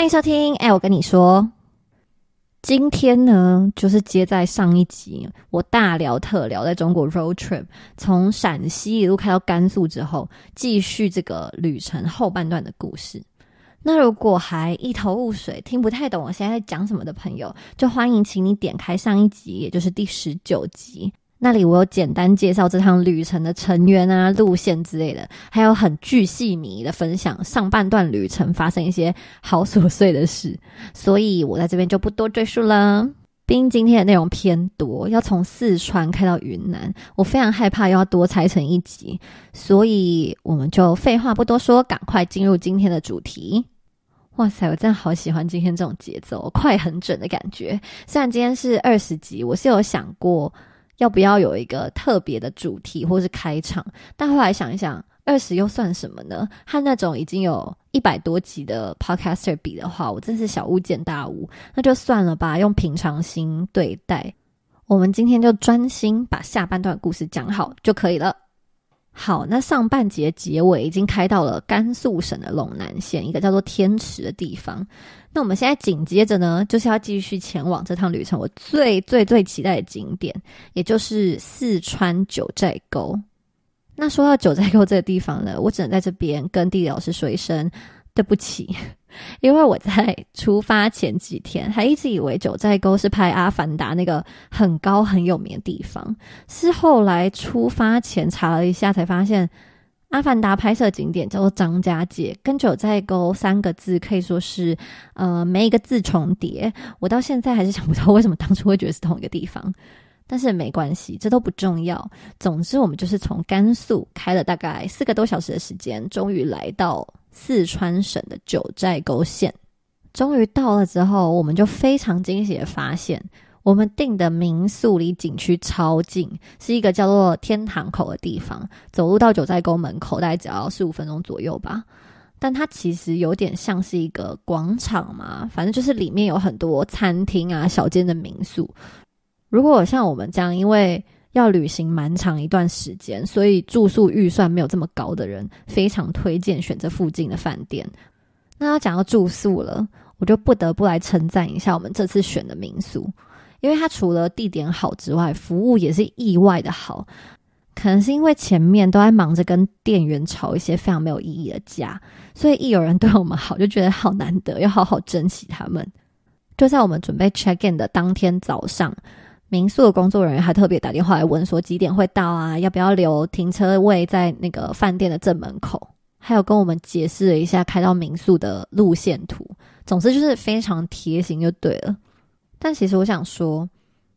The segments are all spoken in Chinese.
欢迎收听。哎，我跟你说，今天呢，就是接在上一集我大聊特聊在中国 road trip，从陕西一路开到甘肃之后，继续这个旅程后半段的故事。那如果还一头雾水、听不太懂我现在在讲什么的朋友，就欢迎请你点开上一集，也就是第十九集。那里我有简单介绍这趟旅程的成员啊、路线之类的，还有很巨细迷的分享上半段旅程发生一些好琐碎的事，所以我在这边就不多赘述了。毕竟今天的内容偏多，要从四川开到云南，我非常害怕又要多拆成一集，所以我们就废话不多说，赶快进入今天的主题。哇塞，我真的好喜欢今天这种节奏，快很准的感觉。虽然今天是二十集，我是有想过。要不要有一个特别的主题或是开场？但后来想一想，二十又算什么呢？和那种已经有一百多集的 podcaster 比的话，我真是小巫见大巫。那就算了吧，用平常心对待。我们今天就专心把下半段故事讲好就可以了。好，那上半节结尾已经开到了甘肃省的陇南县一个叫做天池的地方。那我们现在紧接着呢，就是要继续前往这趟旅程我最最最期待的景点，也就是四川九寨沟。那说到九寨沟这个地方呢，我只能在这边跟地理老师说一声对不起，因为我在出发前几天还一直以为九寨沟是拍《阿凡达》那个很高很有名的地方，是后来出发前查了一下才发现。阿凡达拍摄景点叫做张家界，跟九寨沟三个字可以说是，呃，没一个字重叠。我到现在还是想不到为什么当初会觉得是同一个地方，但是没关系，这都不重要。总之，我们就是从甘肃开了大概四个多小时的时间，终于来到四川省的九寨沟县。终于到了之后，我们就非常惊喜的发现。我们订的民宿离景区超近，是一个叫做天堂口的地方，走路到九寨沟门口大概只要十五分钟左右吧。但它其实有点像是一个广场嘛，反正就是里面有很多餐厅啊、小间的民宿。如果像我们这样，因为要旅行蛮长一段时间，所以住宿预算没有这么高的人，非常推荐选择附近的饭店。那要讲到住宿了，我就不得不来称赞一下我们这次选的民宿。因为它除了地点好之外，服务也是意外的好。可能是因为前面都在忙着跟店员吵一些非常没有意义的架，所以一有人对我们好，就觉得好难得，要好好珍惜他们。就在我们准备 check in 的当天早上，民宿的工作人员还特别打电话来问说几点会到啊？要不要留停车位在那个饭店的正门口？还有跟我们解释了一下开到民宿的路线图。总之就是非常贴心，就对了。但其实我想说，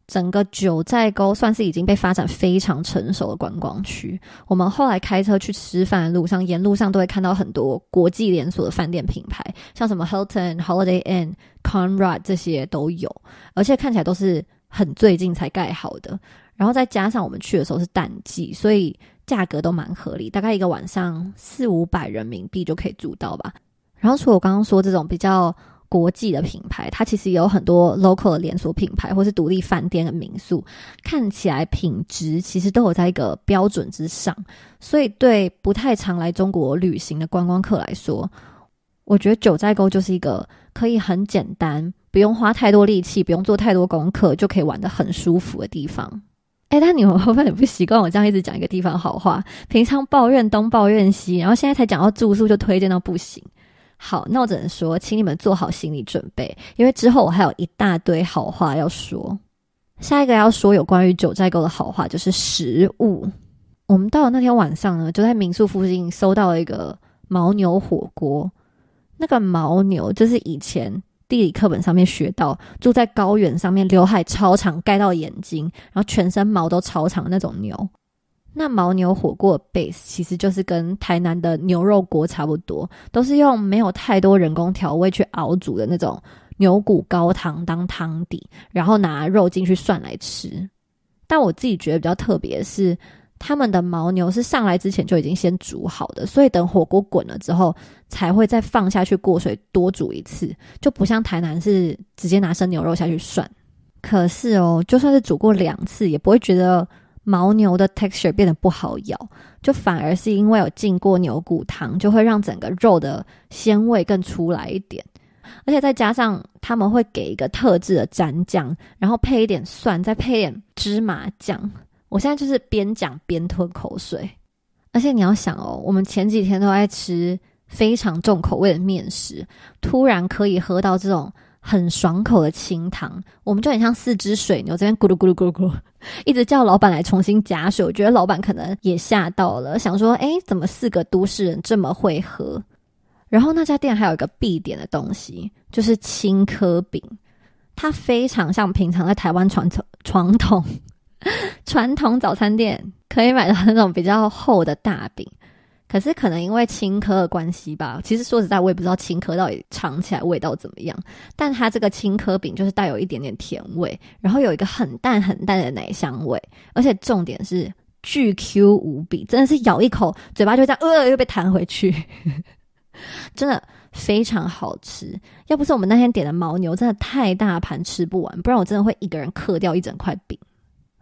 整个九寨沟算是已经被发展非常成熟的观光区。我们后来开车去吃饭的路上，沿路上都会看到很多国际连锁的饭店品牌，像什么 Hilton、Holiday Inn、Conrad 这些都有，而且看起来都是很最近才盖好的。然后再加上我们去的时候是淡季，所以价格都蛮合理，大概一个晚上四五百人民币就可以住到吧。然后除了我刚刚说这种比较。国际的品牌，它其实也有很多 local 的连锁品牌，或是独立饭店的民宿，看起来品质其实都有在一个标准之上。所以对不太常来中国旅行的观光客来说，我觉得九寨沟就是一个可以很简单，不用花太多力气，不用做太多功课，就可以玩的很舒服的地方。哎，但你们会不会不习惯我这样一直讲一个地方好话？平常抱怨东抱怨西，然后现在才讲到住宿就推荐到不行。好，那我只能说，请你们做好心理准备，因为之后我还有一大堆好话要说。下一个要说有关于九寨沟的好话，就是食物。我们到了那天晚上呢，就在民宿附近搜到了一个牦牛火锅。那个牦牛就是以前地理课本上面学到，住在高原上面，刘海超长盖到眼睛，然后全身毛都超长那种牛。那牦牛火锅 base 其实就是跟台南的牛肉锅差不多，都是用没有太多人工调味去熬煮的那种牛骨高汤当汤底，然后拿肉进去涮来吃。但我自己觉得比较特别的是，他们的牦牛是上来之前就已经先煮好的，所以等火锅滚了之后才会再放下去过水多煮一次，就不像台南是直接拿生牛肉下去涮。可是哦，就算是煮过两次，也不会觉得。牦牛的 texture 变得不好咬，就反而是因为有浸过牛骨汤，就会让整个肉的鲜味更出来一点。而且再加上他们会给一个特制的蘸酱，然后配一点蒜，再配一点芝麻酱。我现在就是边讲边吞口水。而且你要想哦，我们前几天都在吃非常重口味的面食，突然可以喝到这种很爽口的清汤，我们就很像四只水牛这边咕噜咕噜咕噜咕噜，一直叫老板来重新加水。我觉得老板可能也吓到了，想说：哎，怎么四个都市人这么会喝？然后那家店还有一个必点的东西，就是青稞饼，它非常像平常在台湾传统传统 传统早餐店可以买到那种比较厚的大饼。可是可能因为青稞的关系吧，其实说实在，我也不知道青稞到底尝起来味道怎么样。但它这个青稞饼就是带有一点点甜味，然后有一个很淡很淡的奶香味，而且重点是巨 Q 无比，真的是咬一口嘴巴就这样，呃，又被弹回去。真的非常好吃，要不是我们那天点的牦牛真的太大盘吃不完，不然我真的会一个人嗑掉一整块饼。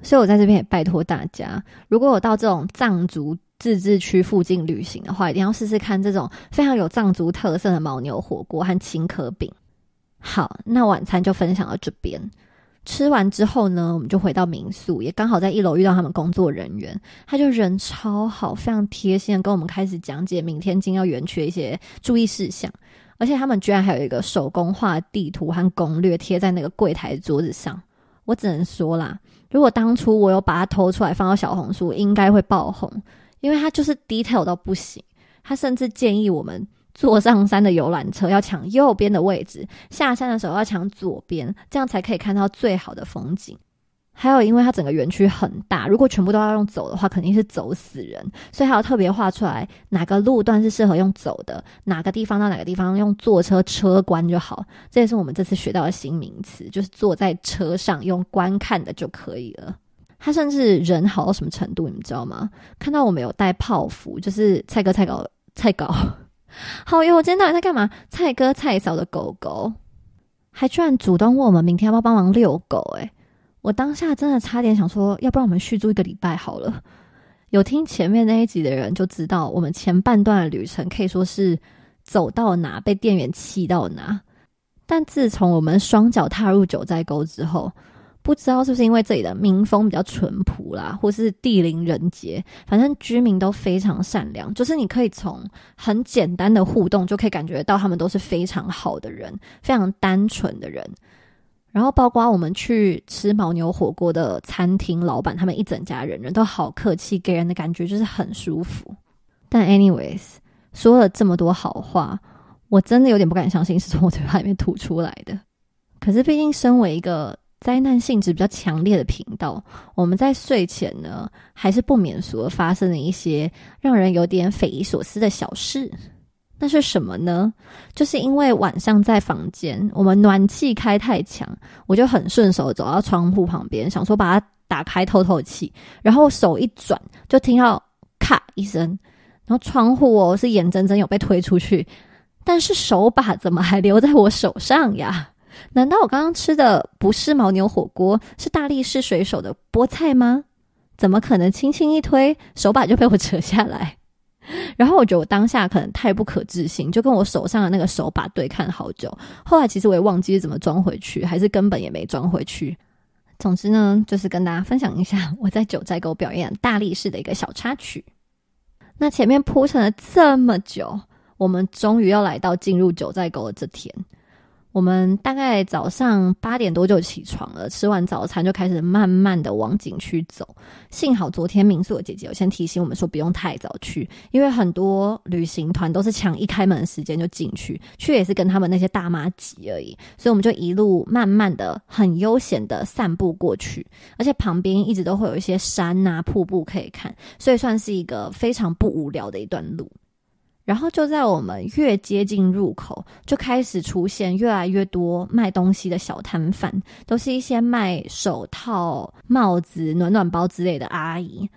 所以我在这边也拜托大家，如果我到这种藏族自治区附近旅行的话，一定要试试看这种非常有藏族特色的牦牛火锅和青稞饼。好，那晚餐就分享到这边。吃完之后呢，我们就回到民宿，也刚好在一楼遇到他们工作人员，他就人超好，非常贴心的跟我们开始讲解明天进要园区的一些注意事项，而且他们居然还有一个手工画地图和攻略贴在那个柜台桌子上。我只能说啦，如果当初我有把它偷出来放到小红书，应该会爆红，因为它就是 detail 到不行。他甚至建议我们。坐上山的游览车要抢右边的位置，下山的时候要抢左边，这样才可以看到最好的风景。还有，因为它整个园区很大，如果全部都要用走的话，肯定是走死人，所以还要特别画出来哪个路段是适合用走的，哪个地方到哪个地方用坐车车观就好。这也是我们这次学到的新名词，就是坐在车上用观看的就可以了。他甚至人好到什么程度，你们知道吗？看到我们有带泡芙，就是菜哥菜狗菜狗。好哟，我今天到底在干嘛？蔡哥、蔡嫂的狗狗，还居然主动问我们明天要不要帮忙遛狗？诶，我当下真的差点想说，要不然我们续住一个礼拜好了。有听前面那一集的人就知道，我们前半段的旅程可以说是走到哪被店员气到哪。但自从我们双脚踏入九寨沟之后，不知道是不是因为这里的民风比较淳朴啦，或是地灵人杰，反正居民都非常善良。就是你可以从很简单的互动就可以感觉到他们都是非常好的人，非常单纯的人。然后包括我们去吃牦牛火锅的餐厅老板，他们一整家人人都好客气，给人的感觉就是很舒服。但 anyways，说了这么多好话，我真的有点不敢相信是从我嘴巴里面吐出来的。可是毕竟身为一个。灾难性质比较强烈的频道，我们在睡前呢，还是不免俗的发生了一些让人有点匪夷所思的小事。那是什么呢？就是因为晚上在房间，我们暖气开太强，我就很顺手走到窗户旁边，想说把它打开透透气，然后手一转，就听到咔一声，然后窗户哦是眼睁睁有被推出去，但是手把怎么还留在我手上呀？难道我刚刚吃的不是牦牛火锅，是大力士水手的菠菜吗？怎么可能轻轻一推，手把就被我扯下来？然后我觉得我当下可能太不可置信，就跟我手上的那个手把对看好久。后来其实我也忘记怎么装回去，还是根本也没装回去。总之呢，就是跟大家分享一下我在九寨沟表演大力士的一个小插曲。那前面铺陈了这么久，我们终于要来到进入九寨沟的这天。我们大概早上八点多就起床了，吃完早餐就开始慢慢的往景区走。幸好昨天民宿的姐姐有先提醒我们说不用太早去，因为很多旅行团都是抢一开门的时间就进去，去也是跟他们那些大妈挤而已。所以我们就一路慢慢的、很悠闲的散步过去，而且旁边一直都会有一些山呐、瀑布可以看，所以算是一个非常不无聊的一段路。然后就在我们越接近入口，就开始出现越来越多卖东西的小摊贩，都是一些卖手套、帽子、暖暖包之类的阿姨。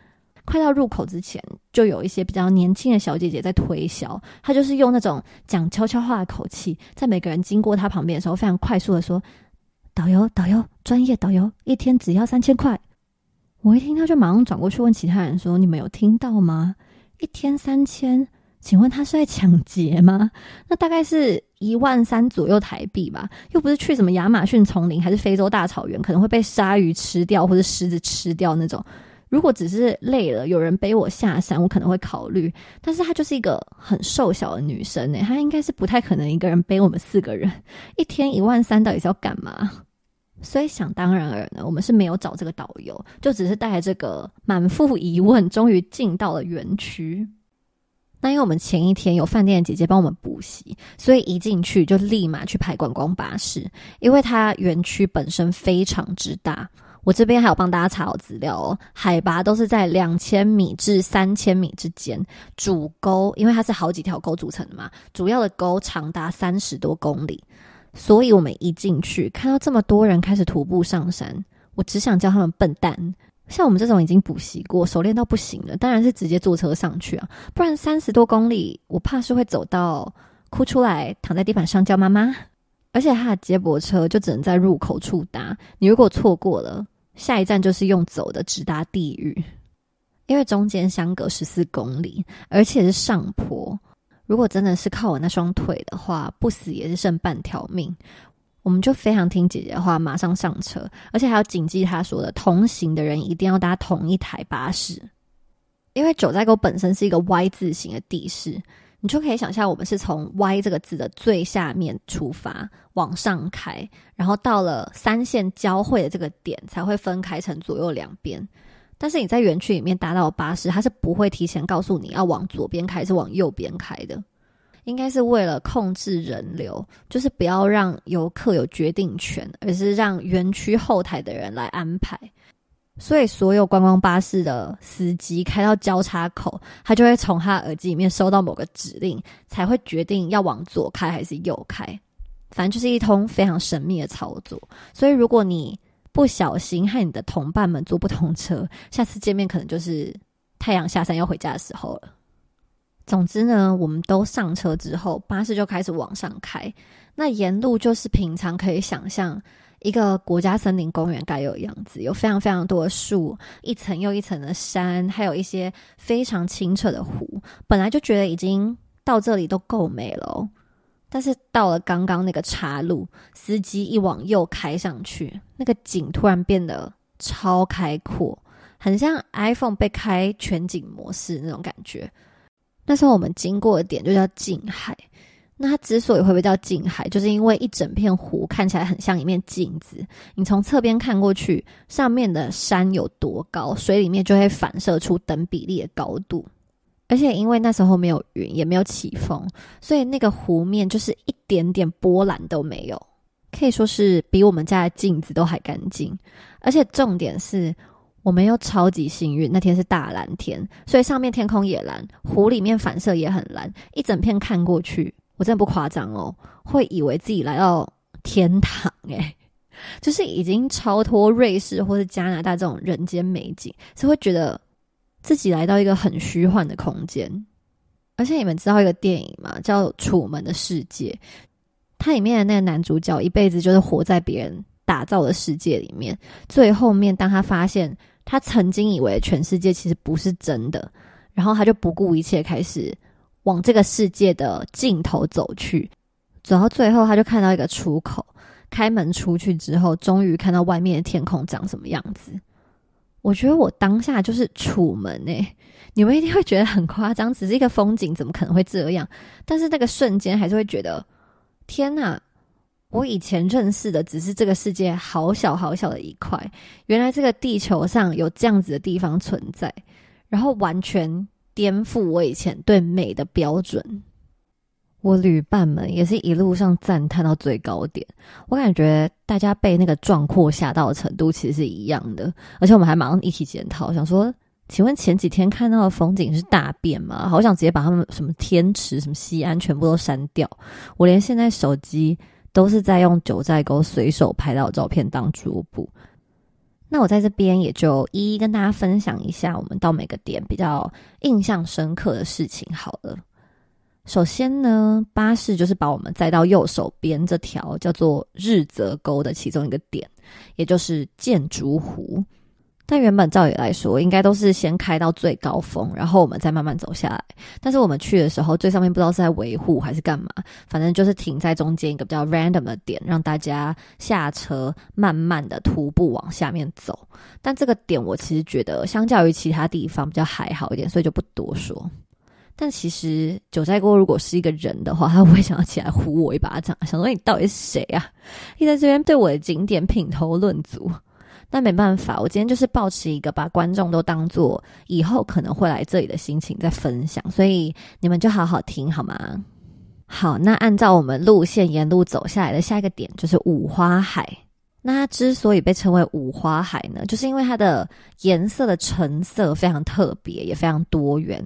快到入口之前，就有一些比较年轻的小姐姐在推销。她就是用那种讲悄悄话的口气，在每个人经过她旁边的时候，非常快速的说：“导游，导游，专业导游，一天只要三千块。”我一听她，就马上转过去问其他人说：“你们有听到吗？一天三千？”请问他是在抢劫吗？那大概是一万三左右台币吧，又不是去什么亚马逊丛林还是非洲大草原，可能会被鲨鱼吃掉或者狮子吃掉那种。如果只是累了，有人背我下山，我可能会考虑。但是她就是一个很瘦小的女生呢，她应该是不太可能一个人背我们四个人，一天一万三到底是要干嘛？所以想当然尔呢，我们是没有找这个导游，就只是带着这个满腹疑问，终于进到了园区。那因为我们前一天有饭店的姐姐帮我们补习，所以一进去就立马去排观光巴士，因为它园区本身非常之大。我这边还有帮大家查好资料哦，海拔都是在两千米至三千米之间。主沟因为它是好几条沟组成的嘛，主要的沟长达三十多公里，所以我们一进去看到这么多人开始徒步上山，我只想叫他们笨蛋。像我们这种已经补习过、熟练到不行了，当然是直接坐车上去啊，不然三十多公里，我怕是会走到哭出来，躺在地板上叫妈妈。而且它的接驳车就只能在入口处搭，你如果错过了。下一站就是用走的直达地狱，因为中间相隔十四公里，而且是上坡。如果真的是靠我那双腿的话，不死也是剩半条命。我们就非常听姐姐的话，马上上车，而且还要谨记她说的，同行的人一定要搭同一台巴士，因为九寨沟本身是一个 Y 字形的地势。你就可以想象，我们是从 Y 这个字的最下面出发，往上开，然后到了三线交汇的这个点，才会分开成左右两边。但是你在园区里面搭到巴士，它是不会提前告诉你要往左边开还是往右边开的，应该是为了控制人流，就是不要让游客有决定权，而是让园区后台的人来安排。所以，所有观光巴士的司机开到交叉口，他就会从他耳机里面收到某个指令，才会决定要往左开还是右开。反正就是一通非常神秘的操作。所以，如果你不小心和你的同伴们坐不同车，下次见面可能就是太阳下山要回家的时候了。总之呢，我们都上车之后，巴士就开始往上开。那沿路就是平常可以想象。一个国家森林公园该有的样子，有非常非常多的树，一层又一层的山，还有一些非常清澈的湖。本来就觉得已经到这里都够美了，但是到了刚刚那个岔路，司机一往右开上去，那个景突然变得超开阔，很像 iPhone 被开全景模式那种感觉。那时候我们经过的点就叫近海。那它之所以会被叫近海，就是因为一整片湖看起来很像一面镜子。你从侧边看过去，上面的山有多高，水里面就会反射出等比例的高度。而且因为那时候没有云，也没有起风，所以那个湖面就是一点点波澜都没有，可以说是比我们家的镜子都还干净。而且重点是，我们又超级幸运，那天是大蓝天，所以上面天空也蓝，湖里面反射也很蓝，一整片看过去。我真的不夸张哦，会以为自己来到天堂诶，就是已经超脱瑞士或是加拿大这种人间美景，是会觉得自己来到一个很虚幻的空间。而且你们知道一个电影吗？叫《楚门的世界》，它里面的那个男主角一辈子就是活在别人打造的世界里面，最后面当他发现他曾经以为全世界其实不是真的，然后他就不顾一切开始。往这个世界的尽头走去，走到最后，他就看到一个出口。开门出去之后，终于看到外面的天空长什么样子。我觉得我当下就是楚门诶，你们一定会觉得很夸张，只是一个风景，怎么可能会这样？但是那个瞬间还是会觉得，天哪！我以前认识的只是这个世界好小好小的一块，原来这个地球上有这样子的地方存在，然后完全。颠覆我以前对美的标准，我旅伴们也是一路上赞叹到最高点。我感觉大家被那个壮阔吓到的程度其实是一样的，而且我们还马上一起检讨，想说：请问前几天看到的风景是大便吗？好想直接把他们什么天池、什么西安全部都删掉。我连现在手机都是在用九寨沟随手拍到的照片当桌布。那我在这边也就一一跟大家分享一下，我们到每个点比较印象深刻的事情好了。首先呢，巴士就是把我们载到右手边这条叫做日泽沟的其中一个点，也就是建筑湖。但原本照理来说，应该都是先开到最高峰，然后我们再慢慢走下来。但是我们去的时候，最上面不知道是在维护还是干嘛，反正就是停在中间一个比较 random 的点，让大家下车，慢慢的徒步往下面走。但这个点我其实觉得，相较于其他地方比较还好一点，所以就不多说。但其实九寨沟如果是一个人的话，他会想要起来呼我一巴掌，想说你到底是谁啊？你在这边对我的景点品头论足。但没办法，我今天就是保持一个把观众都当做以后可能会来这里的心情在分享，所以你们就好好听好吗？好，那按照我们路线沿路走下来的下一个点就是五花海。那它之所以被称为五花海呢，就是因为它的颜色的成色非常特别，也非常多元。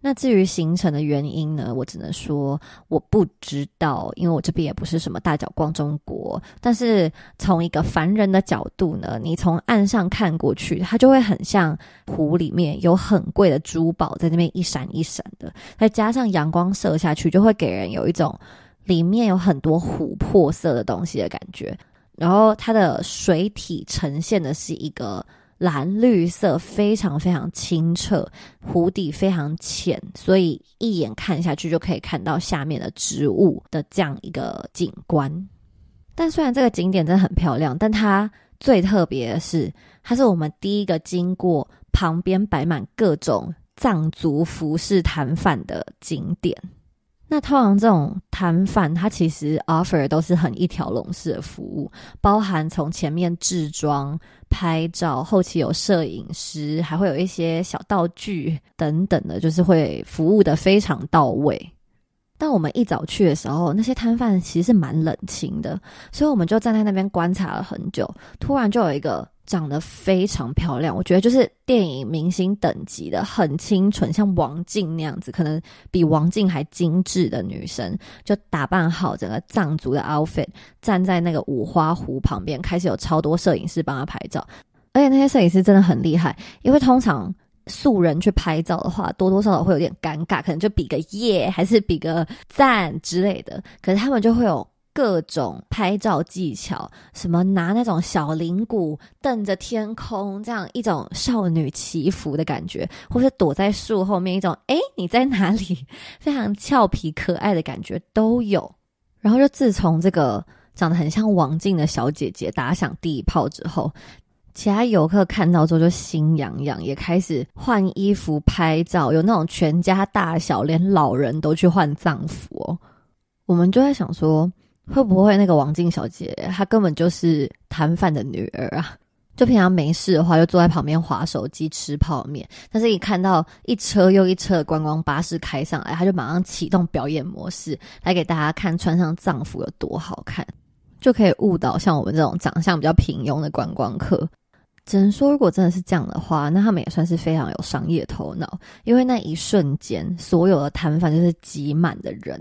那至于形成的原因呢，我只能说我不知道，因为我这边也不是什么大脚光中国。但是从一个凡人的角度呢，你从岸上看过去，它就会很像湖里面有很贵的珠宝在那边一闪一闪的，再加上阳光射下去，就会给人有一种里面有很多琥珀色的东西的感觉。然后它的水体呈现的是一个。蓝绿色非常非常清澈，湖底非常浅，所以一眼看下去就可以看到下面的植物的这样一个景观。但虽然这个景点真的很漂亮，但它最特别的是，它是我们第一个经过旁边摆满各种藏族服饰摊贩的景点。那通常这种摊贩，他其实 offer 都是很一条龙式的服务，包含从前面制装、拍照，后期有摄影师，还会有一些小道具等等的，就是会服务的非常到位。但我们一早去的时候，那些摊贩其实是蛮冷清的，所以我们就站在那边观察了很久。突然就有一个长得非常漂亮，我觉得就是电影明星等级的，很清纯，像王静那样子，可能比王静还精致的女生，就打扮好整个藏族的 outfit，站在那个五花湖旁边，开始有超多摄影师帮她拍照。而且那些摄影师真的很厉害，因为通常。素人去拍照的话，多多少少会有点尴尬，可能就比个耶，还是比个赞之类的。可是他们就会有各种拍照技巧，什么拿那种小铃鼓瞪着天空，这样一种少女祈福的感觉，或是躲在树后面一种“哎，你在哪里” 非常俏皮可爱的感觉都有。然后就自从这个长得很像王静的小姐姐打响第一炮之后。其他游客看到之后就心痒痒，也开始换衣服拍照，有那种全家大小，连老人都去换藏服哦。我们就在想说，会不会那个王静小姐她根本就是摊贩的女儿啊？就平常没事的话，就坐在旁边划手机吃泡面，但是一看到一车又一车的观光巴士开上来，她就马上启动表演模式，来给大家看穿上藏服有多好看，就可以误导像我们这种长相比较平庸的观光客。只能说，如果真的是这样的话，那他们也算是非常有商业头脑。因为那一瞬间，所有的摊贩就是挤满的人。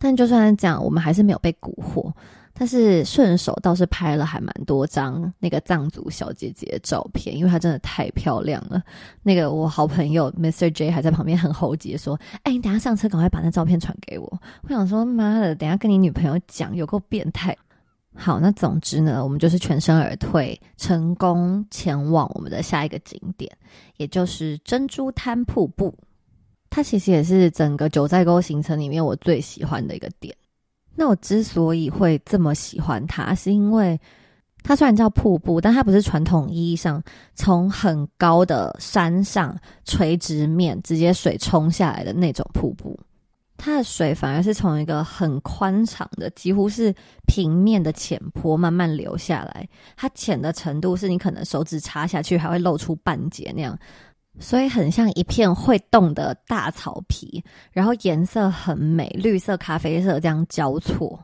但就算这样，我们还是没有被蛊惑。但是顺手倒是拍了还蛮多张那个藏族小姐姐的照片，因为她真的太漂亮了。那个我好朋友 Mr J 还在旁边很猴急说：“哎，你等下上车，赶快把那照片传给我。”我想说：“妈的，等下跟你女朋友讲，有够变态。”好，那总之呢，我们就是全身而退，成功前往我们的下一个景点，也就是珍珠滩瀑布。它其实也是整个九寨沟行程里面我最喜欢的一个点。那我之所以会这么喜欢它，是因为它虽然叫瀑布，但它不是传统意义上从很高的山上垂直面直接水冲下来的那种瀑布。它的水反而是从一个很宽敞的，几乎是平面的浅坡慢慢流下来。它浅的程度是你可能手指插下去还会露出半截那样，所以很像一片会动的大草皮。然后颜色很美，绿色、咖啡色这样交错。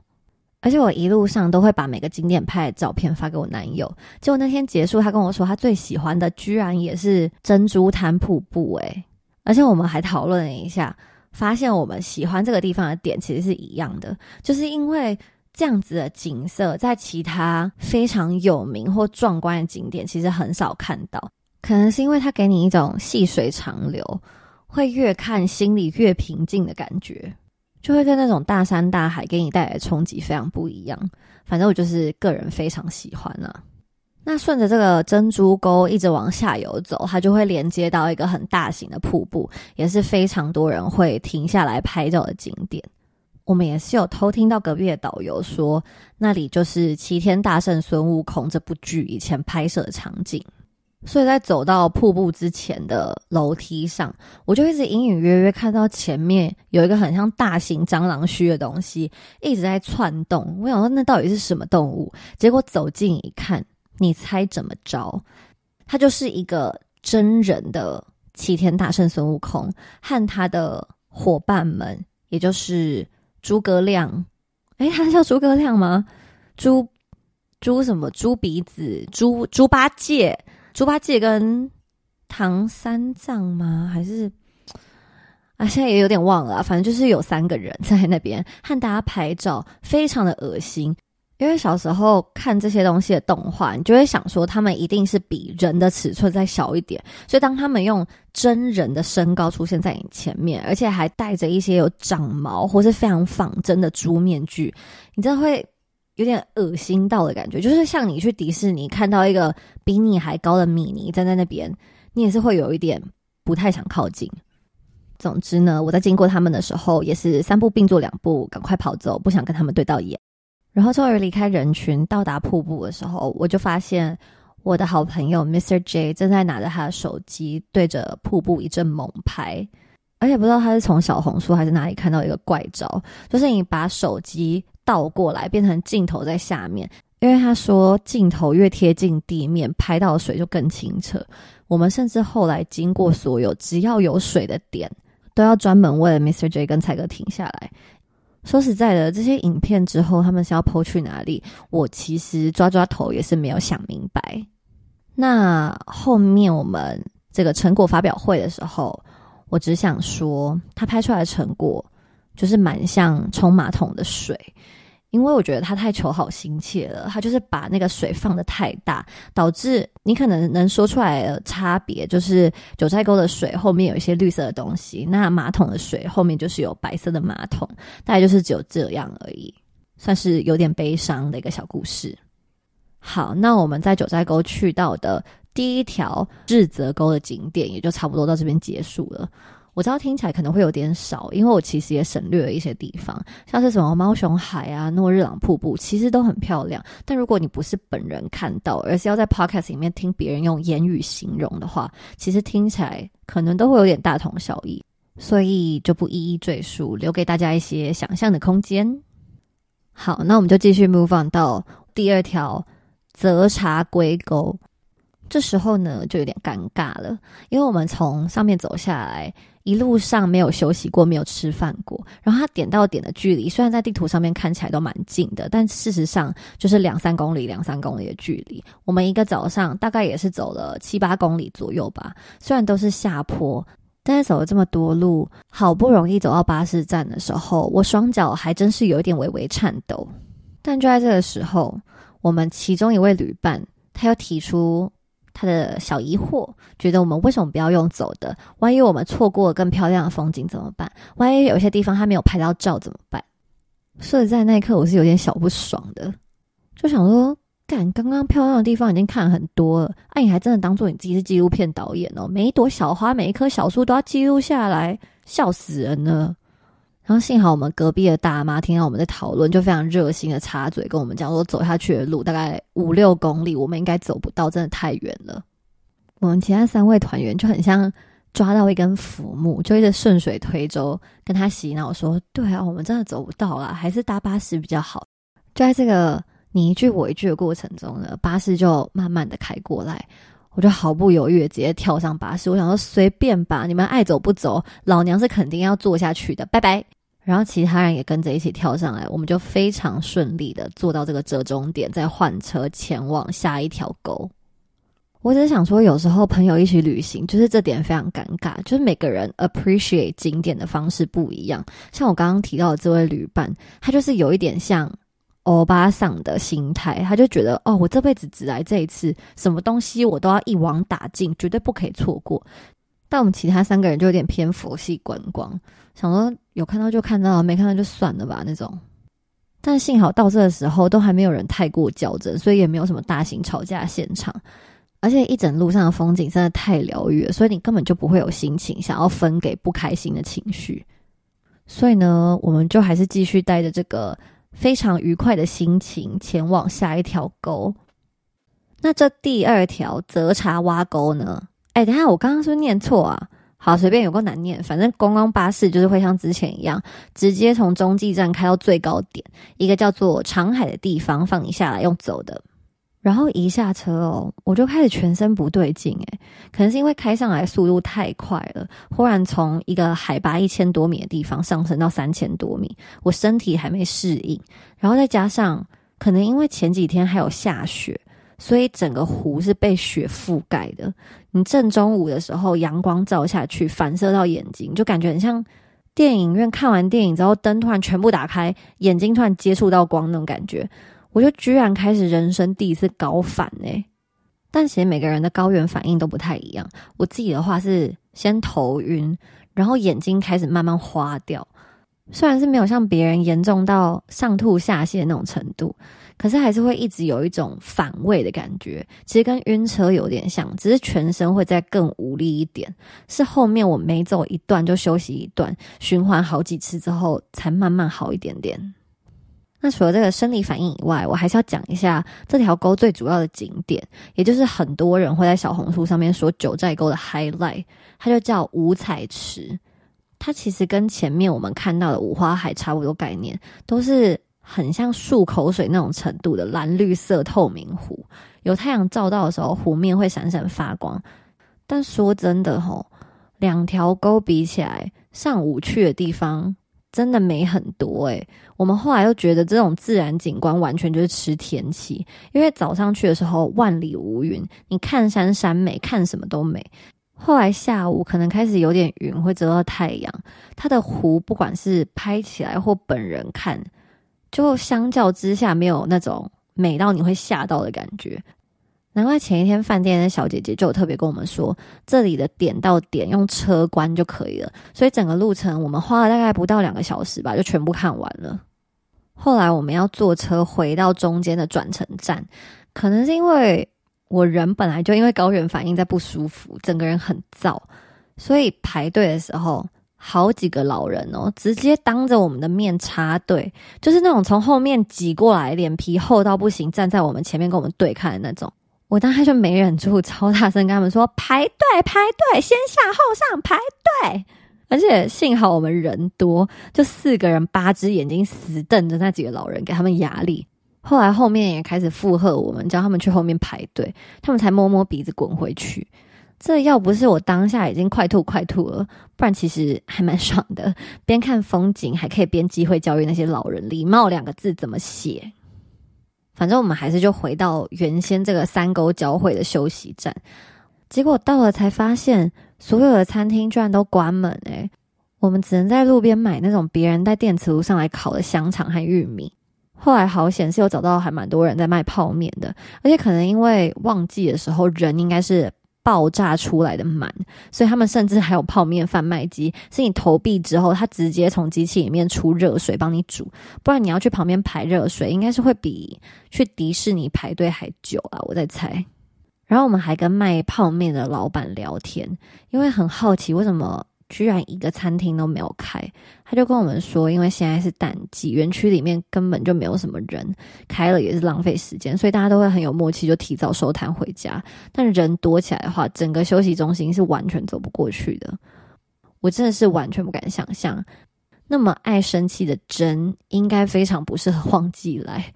而且我一路上都会把每个景点拍的照片发给我男友。结果那天结束，他跟我说他最喜欢的居然也是珍珠滩瀑布。诶，而且我们还讨论了一下。发现我们喜欢这个地方的点其实是一样的，就是因为这样子的景色，在其他非常有名或壮观的景点其实很少看到。可能是因为它给你一种细水长流，会越看心里越平静的感觉，就会跟那种大山大海给你带来的冲击非常不一样。反正我就是个人非常喜欢啊。那顺着这个珍珠沟一直往下游走，它就会连接到一个很大型的瀑布，也是非常多人会停下来拍照的景点。我们也是有偷听到隔壁的导游说，那里就是《齐天大圣孙悟空》这部剧以前拍摄的场景。所以在走到瀑布之前的楼梯上，我就一直隐隐约约看到前面有一个很像大型蟑螂须的东西一直在窜动。我想说，那到底是什么动物？结果走近一看。你猜怎么着？他就是一个真人的齐天大圣孙悟空和他的伙伴们，也就是诸葛亮。哎，他叫诸葛亮吗？猪猪什么？猪鼻子？猪猪八戒？猪八戒跟唐三藏吗？还是啊？现在也有点忘了。反正就是有三个人在那边 和大家拍照，非常的恶心。因为小时候看这些东西的动画，你就会想说他们一定是比人的尺寸再小一点，所以当他们用真人的身高出现在你前面，而且还戴着一些有长毛或是非常仿真的猪面具，你真的会有点恶心到的感觉。就是像你去迪士尼看到一个比你还高的米妮站在那边，你也是会有一点不太想靠近。总之呢，我在经过他们的时候，也是三步并作两步，赶快跑走，不想跟他们对到眼。然后终于离开人群，到达瀑布的时候，我就发现我的好朋友 Mr. J 正在拿着他的手机对着瀑布一阵猛拍，而且不知道他是从小红书还是哪里看到一个怪招，就是你把手机倒过来变成镜头在下面，因为他说镜头越贴近地面，拍到的水就更清澈。我们甚至后来经过所有只要有水的点，都要专门为了 Mr. J 跟蔡哥停下来。说实在的，这些影片之后他们是要抛去哪里？我其实抓抓头也是没有想明白。那后面我们这个成果发表会的时候，我只想说，他拍出来的成果就是蛮像冲马桶的水。因为我觉得他太求好心切了，他就是把那个水放的太大，导致你可能能说出来的差别就是九寨沟的水后面有一些绿色的东西，那马桶的水后面就是有白色的马桶，大概就是只有这样而已，算是有点悲伤的一个小故事。好，那我们在九寨沟去到的第一条日泽沟的景点，也就差不多到这边结束了。我知道听起来可能会有点少，因为我其实也省略了一些地方，像是什么猫熊海啊、诺日朗瀑布，其实都很漂亮。但如果你不是本人看到，而是要在 podcast 里面听别人用言语形容的话，其实听起来可能都会有点大同小异，所以就不一一赘述，留给大家一些想象的空间。好，那我们就继续 move on 到第二条泽茶龟沟。这时候呢，就有点尴尬了，因为我们从上面走下来。一路上没有休息过，没有吃饭过。然后他点到点的距离，虽然在地图上面看起来都蛮近的，但事实上就是两三公里、两三公里的距离。我们一个早上大概也是走了七八公里左右吧。虽然都是下坡，但是走了这么多路，好不容易走到巴士站的时候，我双脚还真是有一点微微颤抖。但就在这个时候，我们其中一位旅伴他又提出。他的小疑惑，觉得我们为什么不要用走的？万一我们错过更漂亮的风景怎么办？万一有些地方他没有拍到照怎么办？所以在那一刻，我是有点小不爽的，就想说：干，刚刚漂亮的地方已经看很多了，哎，你还真的当做你自己是纪录片导演哦？每一朵小花，每一棵小树都要记录下来，笑死人了。然后幸好我们隔壁的大妈听到我们在讨论，就非常热心的插嘴跟我们讲说，走下去的路大概五六公里，我们应该走不到，真的太远了。我们其他三位团员就很像抓到一根浮木，就一直顺水推舟跟他洗脑说：“对啊，我们真的走不到啦，还是搭巴士比较好。”就在这个你一句我一句的过程中呢，巴士就慢慢的开过来，我就毫不犹豫的直接跳上巴士。我想说随便吧，你们爱走不走，老娘是肯定要坐下去的，拜拜。然后其他人也跟着一起跳上来，我们就非常顺利的坐到这个折中点，再换车前往下一条沟。我只是想说，有时候朋友一起旅行，就是这点非常尴尬，就是每个人 appreciate 景点的方式不一样。像我刚刚提到的这位旅伴，他就是有一点像欧巴桑的心态，他就觉得哦，我这辈子只来这一次，什么东西我都要一网打尽，绝对不可以错过。但我们其他三个人就有点偏佛系观光。想说有看到就看到，没看到就算了吧那种。但幸好到这的时候都还没有人太过较真，所以也没有什么大型吵架现场。而且一整路上的风景真的太疗愈了，所以你根本就不会有心情想要分给不开心的情绪。所以呢，我们就还是继续带着这个非常愉快的心情前往下一条沟。那这第二条泽茶洼沟呢？哎，等下我刚刚是不是念错啊？好，随便有个难念，反正观光巴士就是会像之前一样，直接从中继站开到最高点，一个叫做长海的地方放你下来用走的。然后一下车哦，我就开始全身不对劲诶，可能是因为开上来速度太快了，忽然从一个海拔一千多米的地方上升到三千多米，我身体还没适应，然后再加上可能因为前几天还有下雪，所以整个湖是被雪覆盖的。你正中午的时候，阳光照下去，反射到眼睛，就感觉很像电影院看完电影之后，灯突然全部打开，眼睛突然接触到光那种感觉。我就居然开始人生第一次高反哎！但其实每个人的高原反应都不太一样。我自己的话是先头晕，然后眼睛开始慢慢花掉。虽然是没有像别人严重到上吐下泻那种程度，可是还是会一直有一种反胃的感觉。其实跟晕车有点像，只是全身会再更无力一点。是后面我每走一段就休息一段，循环好几次之后，才慢慢好一点点。那除了这个生理反应以外，我还是要讲一下这条沟最主要的景点，也就是很多人会在小红书上面说九寨沟的 highlight，它就叫五彩池。它其实跟前面我们看到的五花海差不多概念，都是很像漱口水那种程度的蓝绿色透明湖，有太阳照到的时候，湖面会闪闪发光。但说真的吼，两条沟比起来，上午去的地方。真的美很多诶，我们后来又觉得这种自然景观完全就是吃天气，因为早上去的时候万里无云，你看山山美，看什么都美。后来下午可能开始有点云会遮到太阳，它的湖不管是拍起来或本人看，就相较之下没有那种美到你会吓到的感觉。难怪前一天饭店的小姐姐就特别跟我们说，这里的点到点用车关就可以了，所以整个路程我们花了大概不到两个小时吧，就全部看完了。后来我们要坐车回到中间的转乘站，可能是因为我人本来就因为高原反应在不舒服，整个人很燥，所以排队的时候，好几个老人哦，直接当着我们的面插队，就是那种从后面挤过来，脸皮厚到不行，站在我们前面跟我们对看的那种。我当时就没忍住，超大声跟他们说：“排队，排队，先下后上，排队！”而且幸好我们人多，就四个人，八只眼睛死瞪着那几个老人，给他们压力。后来后面也开始附和我们，叫他们去后面排队，他们才摸摸鼻子滚回去。这要不是我当下已经快吐快吐了，不然其实还蛮爽的，边看风景还可以边机会教育那些老人礼貌两个字怎么写。反正我们还是就回到原先这个三沟交汇的休息站，结果到了才发现所有的餐厅居然都关门诶，我们只能在路边买那种别人带电磁炉上来烤的香肠和玉米。后来好险是有找到还蛮多人在卖泡面的，而且可能因为旺季的时候人应该是。爆炸出来的满，所以他们甚至还有泡面贩卖机，是你投币之后，它直接从机器里面出热水帮你煮，不然你要去旁边排热水，应该是会比去迪士尼排队还久啊！我在猜。然后我们还跟卖泡面的老板聊天，因为很好奇为什么。居然一个餐厅都没有开，他就跟我们说，因为现在是淡季，园区里面根本就没有什么人，开了也是浪费时间，所以大家都会很有默契，就提早收摊回家。但人多起来的话，整个休息中心是完全走不过去的。我真的是完全不敢想象，那么爱生气的真应该非常不适合旺季来。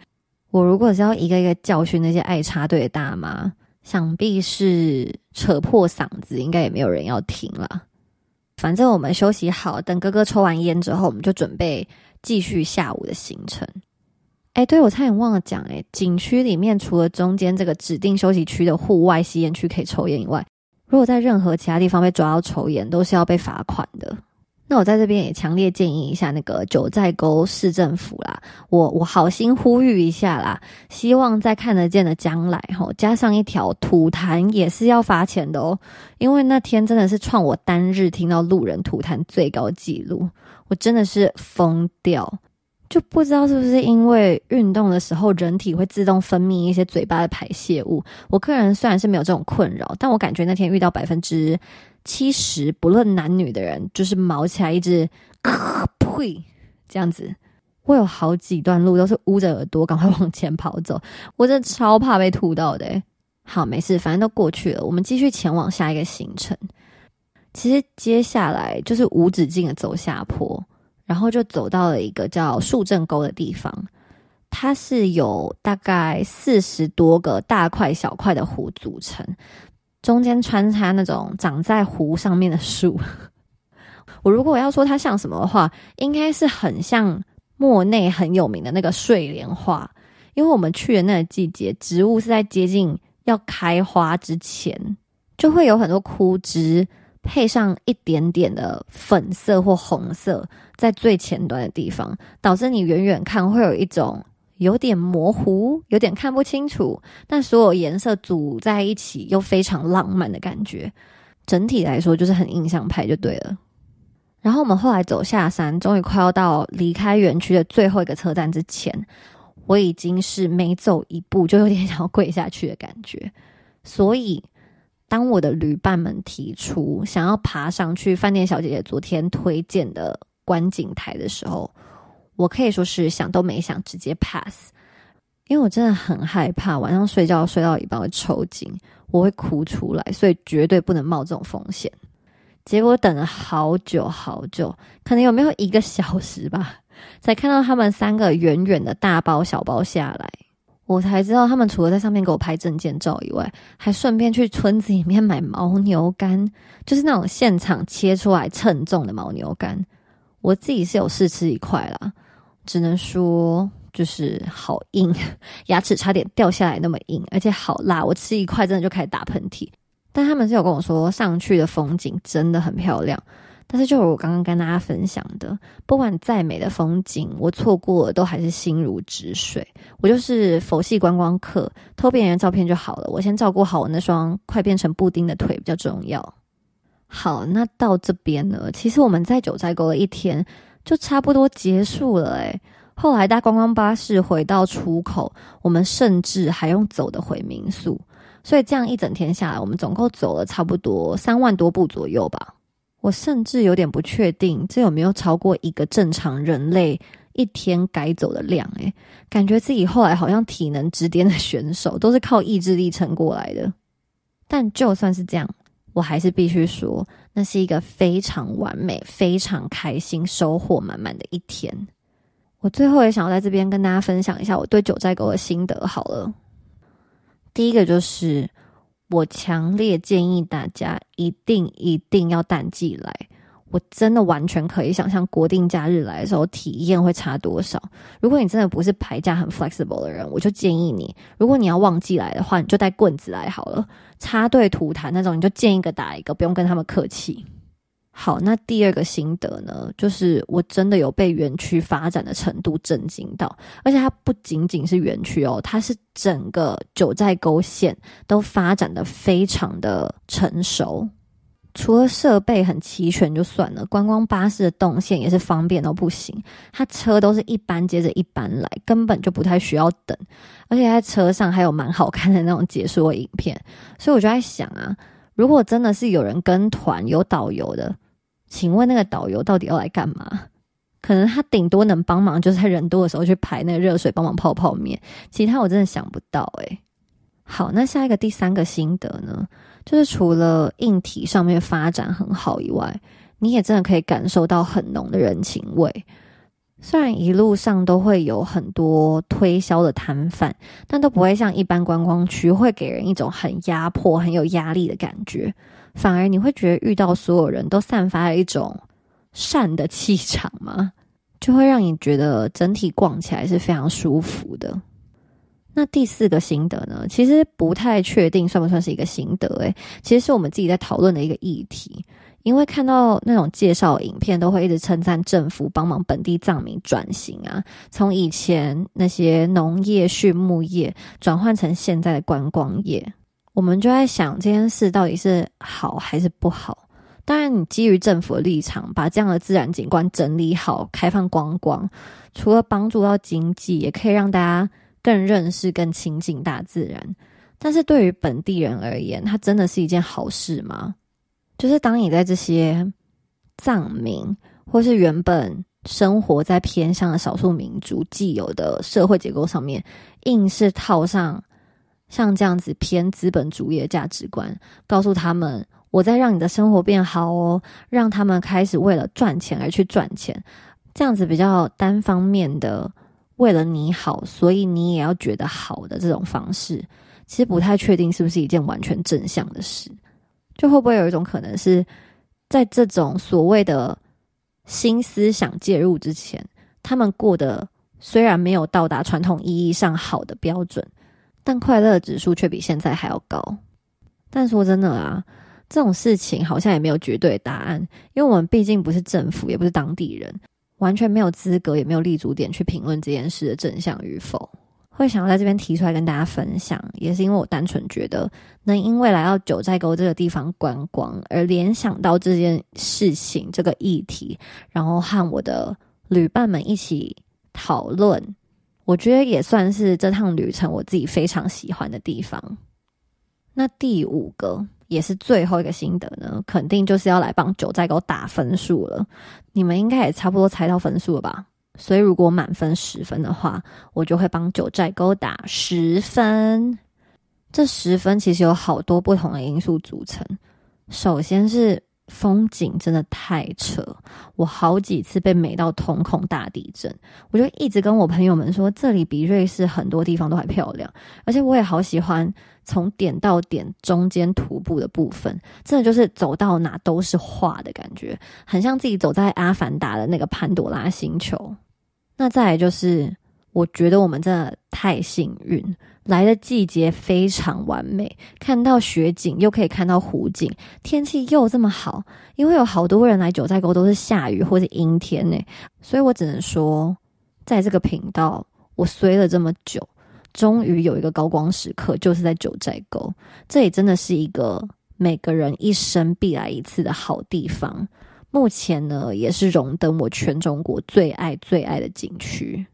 我如果是要一个一个教训那些爱插队的大妈，想必是扯破嗓子，应该也没有人要听了。反正我们休息好，等哥哥抽完烟之后，我们就准备继续下午的行程。哎，对我差点忘了讲，哎，景区里面除了中间这个指定休息区的户外吸烟区可以抽烟以外，如果在任何其他地方被抓到抽烟，都是要被罚款的。那我在这边也强烈建议一下那个九寨沟市政府啦，我我好心呼吁一下啦，希望在看得见的将来吼，加上一条吐痰也是要罚钱的哦，因为那天真的是创我单日听到路人吐痰最高纪录，我真的是疯掉。就不知道是不是因为运动的时候人体会自动分泌一些嘴巴的排泄物。我个人虽然是没有这种困扰，但我感觉那天遇到百分之七十不论男女的人，就是毛起来一直呸这样子。我有好几段路都是捂着 耳朵赶快往前跑走，我真的超怕被吐到的。好，没事，反正都过去了，我们继续前往下一个行程。其实接下来就是无止境的走下坡，然后就走到了一个叫树正沟的地方，它是有大概四十多个大块小块的湖组成，中间穿插那种长在湖上面的树。我如果要说它像什么的话，应该是很像。莫内很有名的那个睡莲花，因为我们去的那个季节，植物是在接近要开花之前，就会有很多枯枝，配上一点点的粉色或红色，在最前端的地方，导致你远远看会有一种有点模糊、有点看不清楚，但所有颜色组在一起又非常浪漫的感觉。整体来说，就是很印象派，就对了。然后我们后来走下山，终于快要到离开园区的最后一个车站之前，我已经是每走一步就有点想要跪下去的感觉。所以，当我的旅伴们提出想要爬上去饭店小姐姐昨天推荐的观景台的时候，我可以说是想都没想，直接 pass。因为我真的很害怕晚上睡觉睡到一半会抽筋，我会哭出来，所以绝对不能冒这种风险。结果等了好久好久，可能有没有一个小时吧，才看到他们三个远远的大包小包下来。我才知道他们除了在上面给我拍证件照以外，还顺便去村子里面买牦牛肝，就是那种现场切出来称重的牦牛肝。我自己是有试吃一块啦，只能说就是好硬，牙齿差点掉下来那么硬，而且好辣。我吃一块真的就开始打喷嚏。但他们是有跟我说，上去的风景真的很漂亮。但是，就我刚刚跟大家分享的，不管再美的风景，我错过了都还是心如止水。我就是佛系观光客，偷别人照片就好了。我先照顾好我那双快变成布丁的腿比较重要。好，那到这边呢，其实我们在九寨沟了一天，就差不多结束了。诶，后来搭观光巴士回到出口，我们甚至还用走的回民宿。所以这样一整天下来，我们总共走了差不多三万多步左右吧。我甚至有点不确定，这有没有超过一个正常人类一天该走的量？诶，感觉自己后来好像体能之巅的选手，都是靠意志力撑过来的。但就算是这样，我还是必须说，那是一个非常完美、非常开心、收获满满的一天。我最后也想要在这边跟大家分享一下我对九寨沟的心得。好了。第一个就是，我强烈建议大家一定一定要淡季来。我真的完全可以想象国定假日来的时候体验会差多少。如果你真的不是排假很 flexible 的人，我就建议你，如果你要旺季来的话，你就带棍子来好了。插队吐痰那种，你就见一个打一个，不用跟他们客气。好，那第二个心得呢，就是我真的有被园区发展的程度震惊到，而且它不仅仅是园区哦，它是整个九寨沟县都发展的非常的成熟。除了设备很齐全就算了，观光巴士的动线也是方便到不行，它车都是一班接着一班来，根本就不太需要等，而且在车上还有蛮好看的那种解说影片，所以我就在想啊。如果真的是有人跟团有导游的，请问那个导游到底要来干嘛？可能他顶多能帮忙，就是在人多的时候去排那个热水，帮忙泡泡面。其他我真的想不到诶。好，那下一个第三个心得呢，就是除了硬体上面发展很好以外，你也真的可以感受到很浓的人情味。虽然一路上都会有很多推销的摊贩，但都不会像一般观光区会给人一种很压迫、很有压力的感觉。反而你会觉得遇到所有人都散发了一种善的气场吗？就会让你觉得整体逛起来是非常舒服的。那第四个心得呢？其实不太确定算不算是一个心得？诶，其实是我们自己在讨论的一个议题。因为看到那种介绍影片，都会一直称赞政府帮忙本地藏民转型啊，从以前那些农业、畜牧业转换成现在的观光业，我们就在想这件事到底是好还是不好？当然，你基于政府的立场，把这样的自然景观整理好、开放观光，除了帮助到经济，也可以让大家更认识、更亲近大自然。但是对于本地人而言，它真的是一件好事吗？就是当你在这些藏民，或是原本生活在偏向的少数民族既有的社会结构上面，硬是套上像这样子偏资本主义的价值观，告诉他们。我在让你的生活变好哦，让他们开始为了赚钱而去赚钱，这样子比较单方面的为了你好，所以你也要觉得好的这种方式，其实不太确定是不是一件完全正向的事。就会不会有一种可能是在这种所谓的新思想介入之前，他们过得虽然没有到达传统意义上好的标准，但快乐指数却比现在还要高。但说真的啊。这种事情好像也没有绝对答案，因为我们毕竟不是政府，也不是当地人，完全没有资格，也没有立足点去评论这件事的真相与否。会想要在这边提出来跟大家分享，也是因为我单纯觉得，能因为来到九寨沟这个地方观光而联想到这件事情、这个议题，然后和我的旅伴们一起讨论，我觉得也算是这趟旅程我自己非常喜欢的地方。那第五个。也是最后一个心得呢，肯定就是要来帮九寨沟打分数了。你们应该也差不多猜到分数了吧？所以如果满分十分的话，我就会帮九寨沟打十分。这十分其实有好多不同的因素组成。首先是。风景真的太扯，我好几次被美到瞳孔大地震，我就一直跟我朋友们说，这里比瑞士很多地方都还漂亮，而且我也好喜欢从点到点中间徒步的部分，真的就是走到哪都是画的感觉，很像自己走在阿凡达的那个潘多拉星球。那再来就是。我觉得我们真的太幸运，来的季节非常完美，看到雪景又可以看到湖景，天气又这么好。因为有好多人来九寨沟都是下雨或者阴天呢，所以我只能说，在这个频道我衰了这么久，终于有一个高光时刻，就是在九寨沟。这里真的是一个每个人一生必来一次的好地方。目前呢，也是荣登我全中国最爱最爱的景区。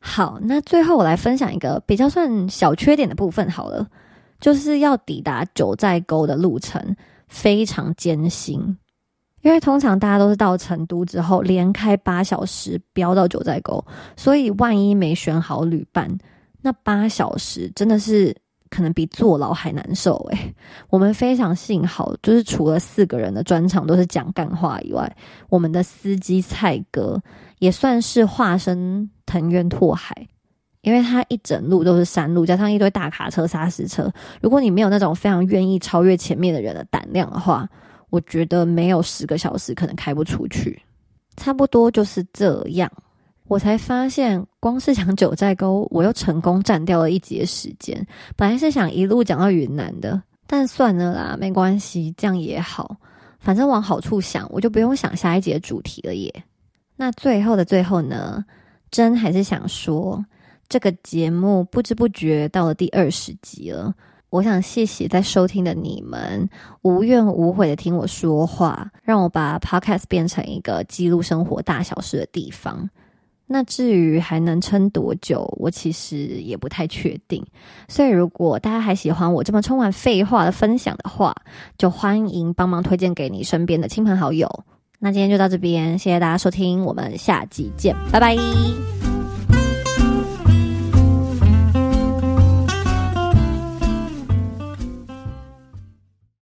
好，那最后我来分享一个比较算小缺点的部分好了，就是要抵达九寨沟的路程非常艰辛，因为通常大家都是到成都之后连开八小时飙到九寨沟，所以万一没选好旅伴，那八小时真的是可能比坐牢还难受诶，我们非常幸好，就是除了四个人的专场都是讲干话以外，我们的司机蔡哥也算是化身。藤原拓海，因为他一整路都是山路，加上一堆大卡车、砂石车。如果你没有那种非常愿意超越前面的人的胆量的话，我觉得没有十个小时可能开不出去。差不多就是这样，我才发现，光是讲九寨沟，我又成功占掉了一节时间。本来是想一路讲到云南的，但算了啦，没关系，这样也好。反正往好处想，我就不用想下一节主题了耶。那最后的最后呢？真还是想说，这个节目不知不觉到了第二十集了。我想谢谢在收听的你们，无怨无悔的听我说话，让我把 Podcast 变成一个记录生活大小事的地方。那至于还能撑多久，我其实也不太确定。所以如果大家还喜欢我这么充满废话的分享的话，就欢迎帮忙推荐给你身边的亲朋好友。那今天就到这边，谢谢大家收听，我们下集见，拜拜。